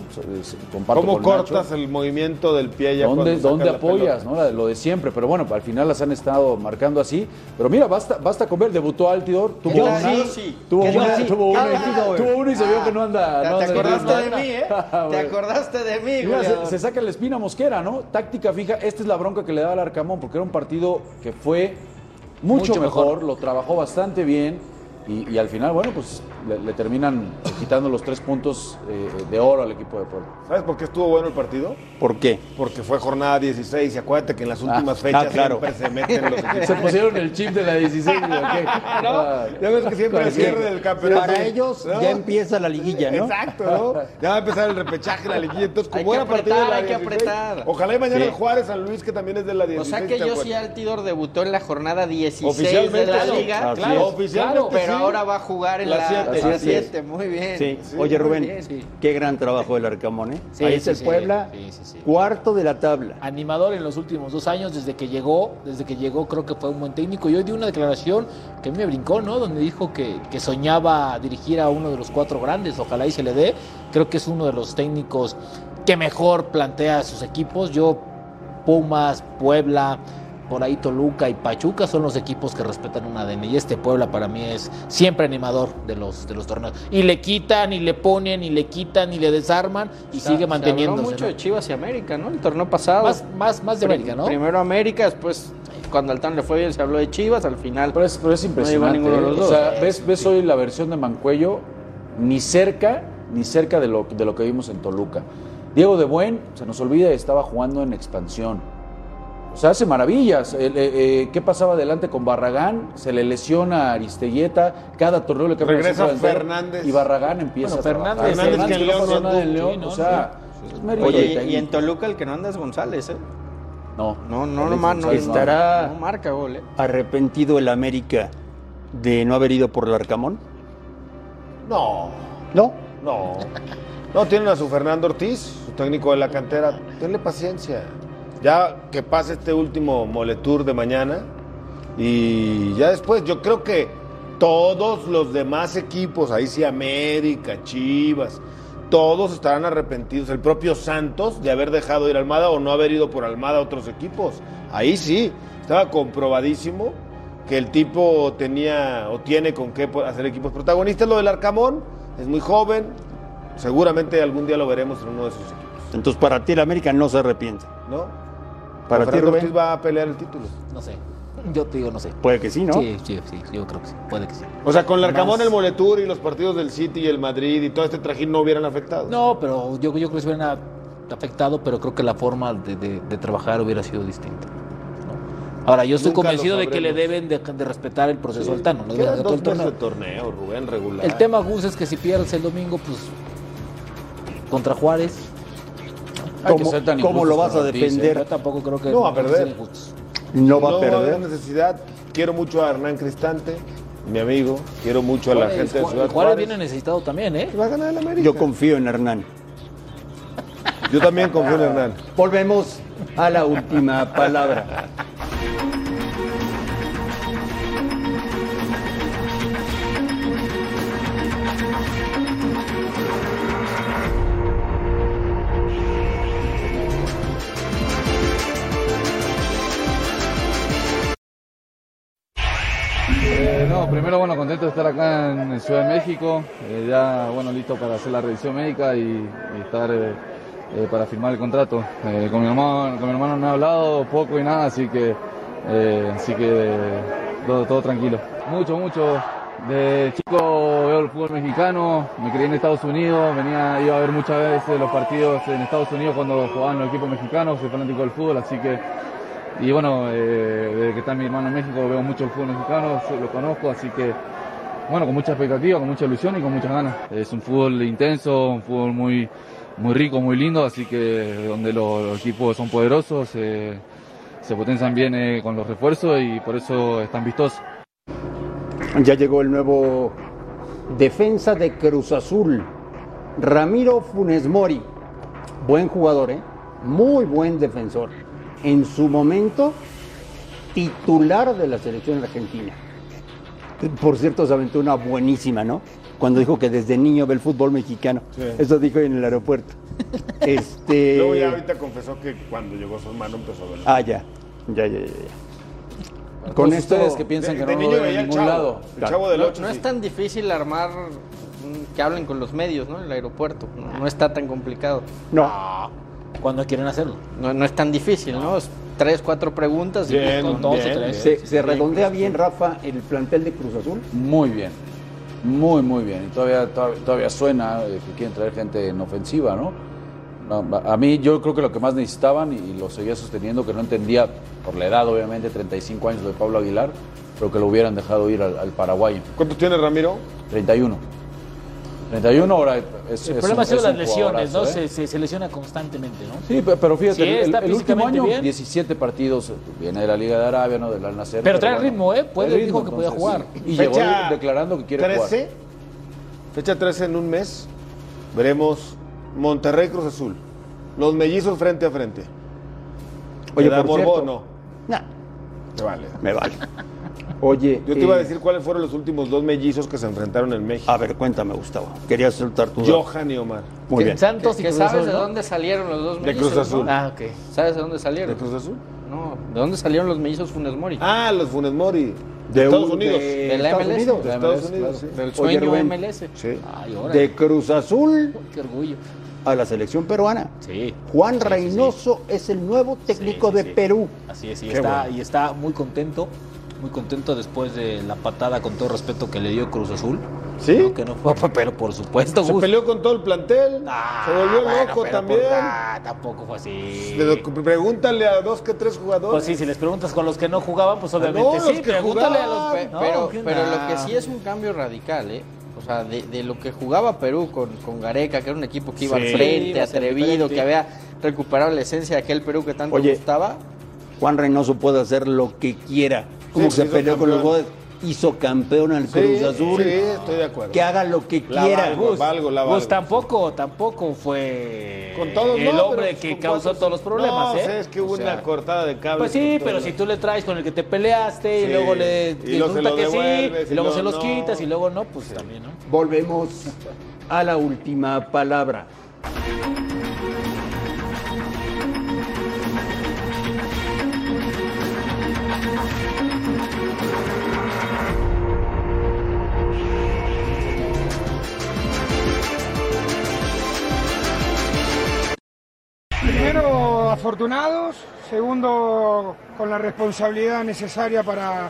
Comparto ¿Cómo con Nacho. cortas el movimiento del pie ya ¿Dónde, cuando dónde apoyas? pelota? ¿no? Lo de siempre, pero bueno, al final las han estado marcando así. Pero mira, basta, basta con ver, debutó Altidor, tuvo una, sí. tuvo ¿Qué una, tuvo ¿Qué una, tuvo una y se vio que no anda. ¿Te, no te anda acordaste de mí, eh? Ah, ¿Te bueno. acordaste de mí, Mira, se, se saca la espina mosquera, ¿no? Táctica fija. Esta es la bronca que le daba al Arcamón, porque era un partido que fue mucho, Mucho mejor, mejor. lo trabajó bastante bien. Y, y al final, bueno, pues le, le terminan quitando los tres puntos eh, de oro al equipo de Puebla. ¿Sabes por qué estuvo bueno el partido? ¿Por qué? Porque fue jornada 16 y acuérdate que en las últimas fechas ah, claro. siempre se meten los equipos. Se pusieron el chip de la 16. ¿o qué? Ah, Ya ves que siempre Sí. cierre del campeonato. Para ellos ¿no? ya empieza la liguilla, ¿no? Exacto, ¿no? Ya va a empezar el repechaje, la liguilla. Entonces, Hay como que era partido de la apretar, hay que 16, apretar. Ojalá y mañana Sí. el Juárez San Luis, que también es de la O 16. sea que ¿te yo acuerdas? sí Altidor debutó en la jornada 16 de Oficialmente, la claro. liga. Claro, oficialmente pero sí. ahora va a jugar en La la siete. 7. Así es. Muy bien. Sí. Sí, Oye, Rubén, bien, sí. qué gran trabajo del Arcamón, ¿eh? Ahí es el. Puebla, cuarto de la tabla. animador en los últimos dos años, desde que llegó, desde que llegó creo que fue un buen técnico. Y hoy dio una declaración que a mí me brincó, ¿no? Donde dijo que, que soñaba dirigir a uno de los cuatro grandes, ojalá y se le dé. Creo que es uno de los técnicos que mejor plantea a sus equipos. Yo, Pumas, Puebla, por ahí Toluca y Pachuca son los equipos que respetan un ADN. Y este Puebla para mí es siempre animador de los, de los torneos. Y le quitan, y le ponen, y le quitan, y le desarman, y Se- sigue Se habló manteniéndose. mucho ¿no? de Chivas y América, ¿no? El torneo pasado. Más, más, más de América, ¿no? Primero América, después cuando al TAN le fue bien se habló de Chivas, al final. Pero es, pero es No llegó impresionante. ninguno de ¿eh? los O dos. sea, ves, ves hoy la versión de Mancuello ni cerca, ni cerca de lo, de lo que vimos en Toluca. Diego de Buen, se nos olvida, estaba jugando en expansión. O sea, hace maravillas. Eh, eh, ¿Qué pasaba adelante con Barragán? Se le lesiona a Aristeguieta. Cada torneo le cambia Regresa Fernández. Y Barragán empieza Bueno, a trabajar. Fernández- Fernández que en no León nada en sí, León. no, o sea, es mérito Oye, y- en Toluca el que no anda es González, ¿eh? No, No, no, no, no, no, Estará- no marca gol, ¿eh? ¿Arrepentido el América de no haber ido por el Arcamón? No, ¿No? no. No, tienen a su Fernando Ortiz, su técnico de la cantera. Tenle paciencia. Ya que pase este último moletour de mañana. Y ya después, yo creo que todos los demás equipos, ahí sí América, Chivas, todos estarán arrepentidos. El propio Santos de haber dejado ir a Almada o no haber ido por Almada a otros equipos. Ahí sí, estaba comprobadísimo que el tipo tenía o tiene con qué hacer equipos protagonistas. Lo del Arcamón es muy joven, seguramente algún día lo veremos en uno de esos equipos, Entonces, para ti el América no se arrepiente. ¿no? Para ti, Fernando Rubén. Ortiz va a pelear el título. No sé. Yo te digo, no sé. Puede que sí, ¿no? Sí, sí, sí, yo creo que sí. Puede que sí. O sea, con el Arcamón, el Moletour y los partidos del City y el Madrid y todo este trajín no hubieran afectado. No, pero yo, yo creo que se hubieran afectado, pero creo que la forma de, de- de trabajar hubiera sido distinta. ¿no? Ahora, yo estoy Nunca convencido de que le deben de, de respetar el proceso Sí, al Tano. ¿no? quedan dos el meses torneo. de torneo, Rubén, regular. El tema, Gus, es que si pierdes el domingo, pues contra Juárez, ¿Cómo, lo vas a defender? yo tampoco creo que No va a perder. No va a perder. necesidad. Quiero mucho a Hernán Cristante, mi amigo. Quiero mucho a la gente de Ciudad Juárez Juárez. viene necesitado también, ¿eh? Va a ganar el América. Yo confío en Hernán. Yo también confío en Hernán. Volvemos a la última palabra. Estar acá en Ciudad de México, eh, ya, bueno, listo para hacer la revisión médica y, estar eh, eh, para firmar el contrato. Con, mi hermano, con mi hermano no he hablado poco y nada, así que, así que todo, todo tranquilo. Mucho, mucho. De chico veo el fútbol mexicano, me crié en Estados Unidos, venía, iba a ver muchas veces los partidos en Estados Unidos cuando jugaban los equipos mexicanos, soy fanático del fútbol, así que y bueno, desde que está mi hermano en México veo mucho el fútbol mexicano, lo conozco, así que bueno, con mucha expectativa, con mucha ilusión y con muchas ganas. Es un fútbol intenso, un fútbol muy, muy rico, muy lindo, así que donde los, equipos son poderosos, eh, se potencian bien eh, con los refuerzos y por eso están vistosos. Ya llegó el nuevo defensa de Cruz Azul, Ramiro Funes Mori. Buen jugador, ¿eh? Muy buen defensor. En su momento, titular de la selección argentina. Por cierto, se aventó una buenísima, ¿no? cuando dijo que desde niño ve el fútbol mexicano. Sí. Eso dijo en el aeropuerto. este. Luego ya ahorita confesó que cuando llegó a su hermano empezó a verlo. Ah, ya. Ya, ya, ya. ya. Con ustedes que piensan de- que de no niño lo ven en el ningún Chavo, lado. el Chavo del No, Ocho, no sí. es tan difícil armar que hablen con los medios, ¿no? En el aeropuerto. No, no está tan complicado. No. Cuando quieren hacerlo. No, no es tan difícil, ¿no? Es tres, cuatro preguntas y Bien, con dos bien, tres. Se, se redondea bien, Rafa, el plantel de Cruz Azul. Muy bien, muy, muy bien. Y todavía, todavía, todavía suena que quieren traer gente en ofensiva, ¿no? No, A mí yo creo que lo que más necesitaban, y lo seguía sosteniendo, que no entendía, por la edad obviamente, 35 años de Pablo Aguilar, pero que lo hubieran dejado ir al, al paraguayo. ¿Cuánto tiene Ramiro? 31. 31 ahora es, El es problema un- ha sido es las lesiones, ¿no? ¿eh? Se, se, se lesiona constantemente, ¿no? Sí, pe- pero fíjate, Sí, el- está el, último año, bien. 17 partidos, eh, viene de la Liga de Arabia, ¿no? Del Al Nacer. Pero trae ritmo, ¿eh? Puede- Trae dijo que podía jugar. sí. Y llegó declarando que quiere 13, jugar. Fecha 13 en un mes. Veremos Monterrey Cruz Azul. Los mellizos frente a frente. Oye, ¿Te da por morbo cierto- no? Nah, Te vale. me vale. Oye, Yo te iba a eh, decir cuáles fueron los últimos dos mellizos que se enfrentaron en México. A ver, cuéntame, Gustavo. Querías soltar tu. Johan y Omar. Muy bien. Santos y ¿Que Cruz sabes Azul, de dónde salieron los dos De mellizos? Cruz Azul. no? Ah, ok. ¿Sabes de dónde salieron? ¿De Cruz Azul? No, ¿de dónde salieron los mellizos Funes Mori? Ah, los Funes Mori. De Estados un- Unidos. de de la Estados MLS. Unidos. De de Estados Unidos, claro. sí. Del Oye, sueño Rubén. MLS. Sí. Ay. De Cruz Azul Qué orgullo. a la selección peruana. Sí. Juan Sí, sí, sí. Reynoso es el nuevo técnico Sí, sí, de sí. Perú. Así es, y Qué está, bueno. y está muy contento, muy contento después de la patada con todo respeto que le dio Cruz Azul. ¿Sí? No, que no fue, pero por supuesto, Se Gus. peleó con todo el plantel. Ah, se volvió bueno, loco también. por- ah, tampoco fue así. Le- Pregúntale a dos que tres jugadores. Pues sí, si les preguntas con los que no jugaban, pues no, obviamente los sí, que pregúntale a los jugaban. Pe- No, pero pero lo que sí es un cambio radical, ¿eh? O sea, de, de lo que jugaba Perú con, con Gareca, que era un equipo que iba Sí, al frente, atrevido, diferente. que había recuperado la esencia de aquel Perú que tanto Oye, gustaba. Juan Reynoso puede hacer lo que quiera. Como Sí, se hizo peleó con los campeón. jugadores. Hizo campeón al Sí, Cruz Azul. Sí, estoy de acuerdo. Que haga lo que La quiera. valgo, Gus, valgo, la Gus valgo. tampoco, tampoco fue Con todos, el no, hombre que con causó todos los problemas, no, ¿eh? es que hubo O sea, una cortada de cable. Pues sí, pero si tú le traes con el que te peleaste Sí, y luego le y se resulta lo que sí, y luego se los no. quitas y luego no, pues también, ¿no? Volvemos a la última palabra. Afortunados. Segundo, con la responsabilidad necesaria para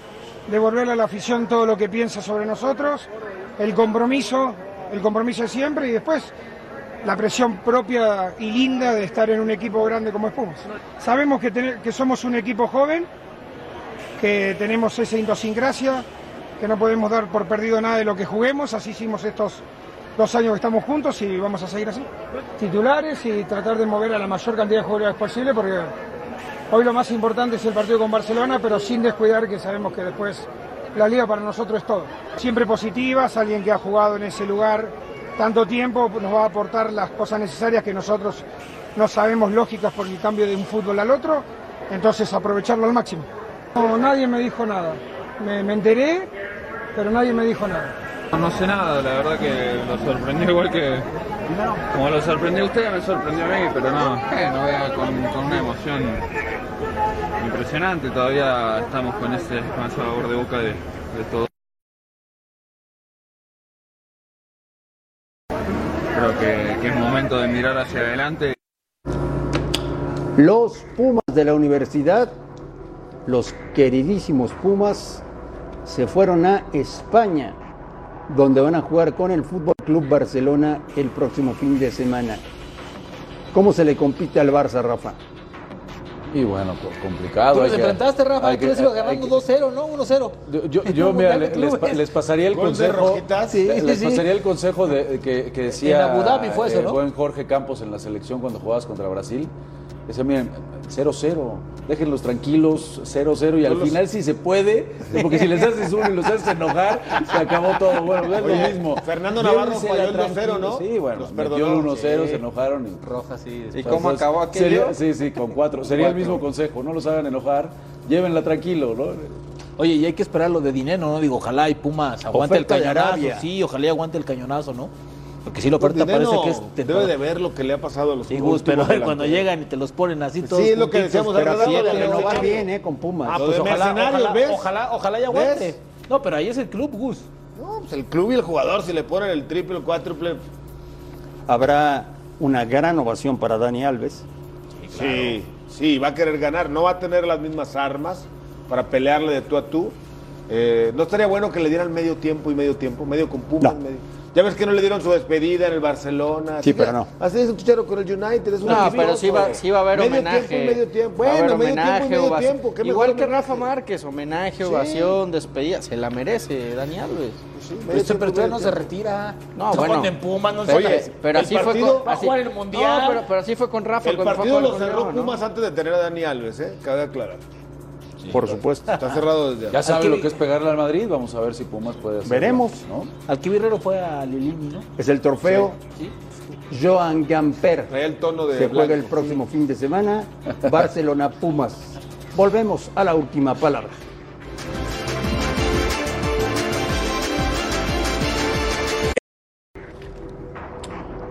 devolverle a la afición todo lo que piensa sobre nosotros. El compromiso, el compromiso de siempre y después la presión propia y linda de estar en un equipo grande como es Pumas. Sabemos que, que somos un equipo joven, que tenemos esa idiosincrasia, que no podemos dar por perdido nada de lo que juguemos, así hicimos estos dos años que estamos juntos y vamos a seguir así. Titulares y tratar de mover a la mayor cantidad de jugadores posible porque hoy lo más importante es el partido con Barcelona, pero sin descuidar que sabemos que después la liga para nosotros es todo. Siempre positivas, alguien que ha jugado en ese lugar tanto tiempo nos va a aportar las cosas necesarias que nosotros no sabemos lógicas por el cambio de un fútbol al otro, entonces aprovecharlo al máximo. Nadie me dijo nada, me enteré, pero nadie me dijo nada. No sé nada, la verdad que lo sorprendió igual que. Como lo sorprendió a usted, me sorprendió a mí, pero no, no vea con, una emoción impresionante. Todavía estamos con ese, con de boca de, todo. Creo que es momento de mirar hacia adelante. Los Pumas de la universidad, los queridísimos Pumas, se fueron a España, donde van a jugar con el Fútbol Club Barcelona el próximo fin de semana. ¿Cómo se le compite al Barça, Rafa? Y bueno, co- complicado. Tú los que- enfrentaste, Rafa, hay tú que- les ibas hay ganando que- 2-0, ¿no? 1-0. Yo, yo, yo, mira, le- les, les pasaría el Gol de consejo. Rojitas. Sí, les sí. pasaría el consejo de, que, que decía En Abu Dhabi fue eso, el ¿no? buen Jorge Campos en la selección cuando jugabas contra Brasil. Decía, miren, 0-0, déjenlos tranquilos, 0-0 y al los- final si se puede, porque si les haces uno y los haces enojar, se acabó todo. Bueno, es Oye, lo mismo. Fernando Navarro falló el 2-0, tranquilos. ¿no? Sí, bueno, Los metió el 1-0, Sí. se enojaron. Y, Roja, sí. ¿Y después. cómo Entonces, acabó aquello? sería- sí, sí, con cuatro. Sería el mismo consejo, no los hagan enojar, llévenla tranquilo, ¿no? Oye, y hay que esperar lo de dinero, ¿no? Digo, ojalá y Pumas aguante Oferta el cañonazo. Sí, ojalá y aguante el cañonazo, ¿no? Porque si Pues oferta parece que es Debe de ver lo que le ha pasado a los Sí, Gus, pero cuando llegan y te los ponen así todos. Sí, es lo que decíamos pero sí, de renovar no va bien, ¿eh? Con Pumas. Ah, Lo pues ojalá, ojalá, ¿ves? ojalá, ojalá y aguante. ¿Ves? No, pero ahí es el club, Gus. No, pues el club y el jugador, si le ponen el triple, el cuádruple. Habrá una gran ovación para Dani Alves. Sí, sí, va a querer ganar. No va a tener las mismas armas para pelearle de tú a tú. Eh, no estaría bueno que le dieran medio tiempo y medio tiempo, medio con Pumas. No. medio- Ya ves que no le dieron su despedida en el Barcelona. Sí, pero no. Así es un chicharo con el United. Es un No, pero sí va, sí va a haber medio homenaje. Tiempo, medio tiempo. Bueno, medio homenaje, tiempo, y medio tiempo. ¿Qué Igual que? Rafa Márquez, homenaje, Sí. ovación, despedida. Se la merece Dani Alves. Sí, medio Pero, tiempo, pero todavía no se retira. No, Se bueno. en Pumas, no Pero, se pero el así fue con. va a así- jugar el Mundial. No, pero, pero así fue con Rafa. El fue partido jugar lo cerró León, ¿no? Pumas antes de tener a Dani Alves, ¿eh? Cabe aclarar. Por supuesto. Está cerrado desde Ya Aquí- lo que es pegarle al Madrid, vamos a ver si Pumas puede hacerlo. Veremos. ¿no? Alquivirrero fue a Lilini, ¿no? Es el trofeo Sí. Joan Gamper. El tono de Se juega el próximo fin de semana. Barcelona Pumas. Volvemos a la última palabra.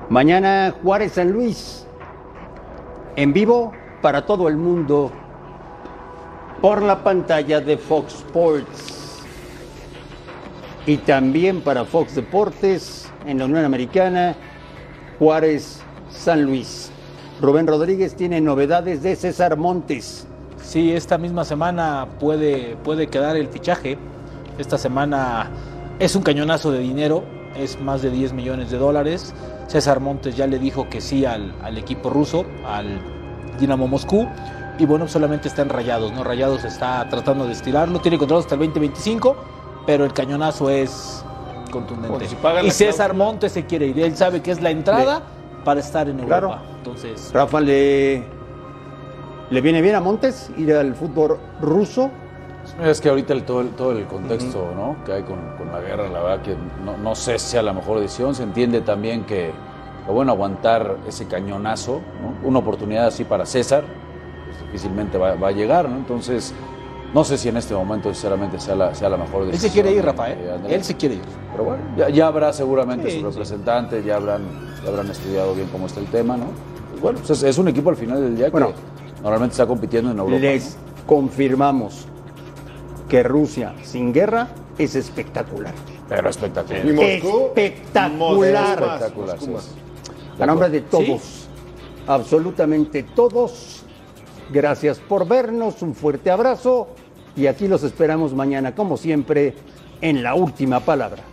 Mañana Juárez San Luis. En vivo para todo el mundo por la pantalla de Fox Sports. Y también para Fox Deportes en la Unión Americana, Juárez San Luis. Rubén Rodríguez tiene novedades de César Montes. Sí, esta misma semana puede, puede quedar el fichaje. Esta semana es un cañonazo de dinero, es más de 10 millones de dólares. César Montes ya le dijo que sí al, al equipo ruso, al Dinamo Moscú. Y bueno, solamente está en Rayados, ¿no? Rayados está tratando de estirarlo, tiene contrato hasta el 2025, pero el cañonazo es contundente. Bueno, si pagan y César Montes se quiere ir, él sabe que es la entrada para estar en Europa. Claro. Entonces, Rafa, ¿le, ¿le viene bien a Montes ir al fútbol ruso? Es que ahorita el, todo, el, todo el contexto ¿no? que hay con, con la guerra, la verdad que no, no sé si sea la mejor decisión. Se entiende también que, que bueno, aguantar ese cañonazo, ¿no? una oportunidad así para César, difícilmente va, va a llegar. ¿no? Entonces, no sé si en este momento sinceramente sea la, sea la mejor él decisión. se quiere ir, Rafa, ¿eh? Él se quiere ir. Pero bueno, ya, ya habrá seguramente Sí, su sí. representante, ya habrán, ya habrán estudiado bien cómo está el tema, ¿no? Pues bueno, pues es, es un equipo al final del día Bueno. que normalmente está compitiendo en Europa. Les confirmamos que Rusia sin guerra es espectacular. Pero espectacular. Y Moscú, Espectacular. Moscú Espectacular, Moscú sí. A nombre de todos, absolutamente todos, gracias por vernos, un fuerte abrazo y aquí los esperamos mañana, como siempre, en la última palabra.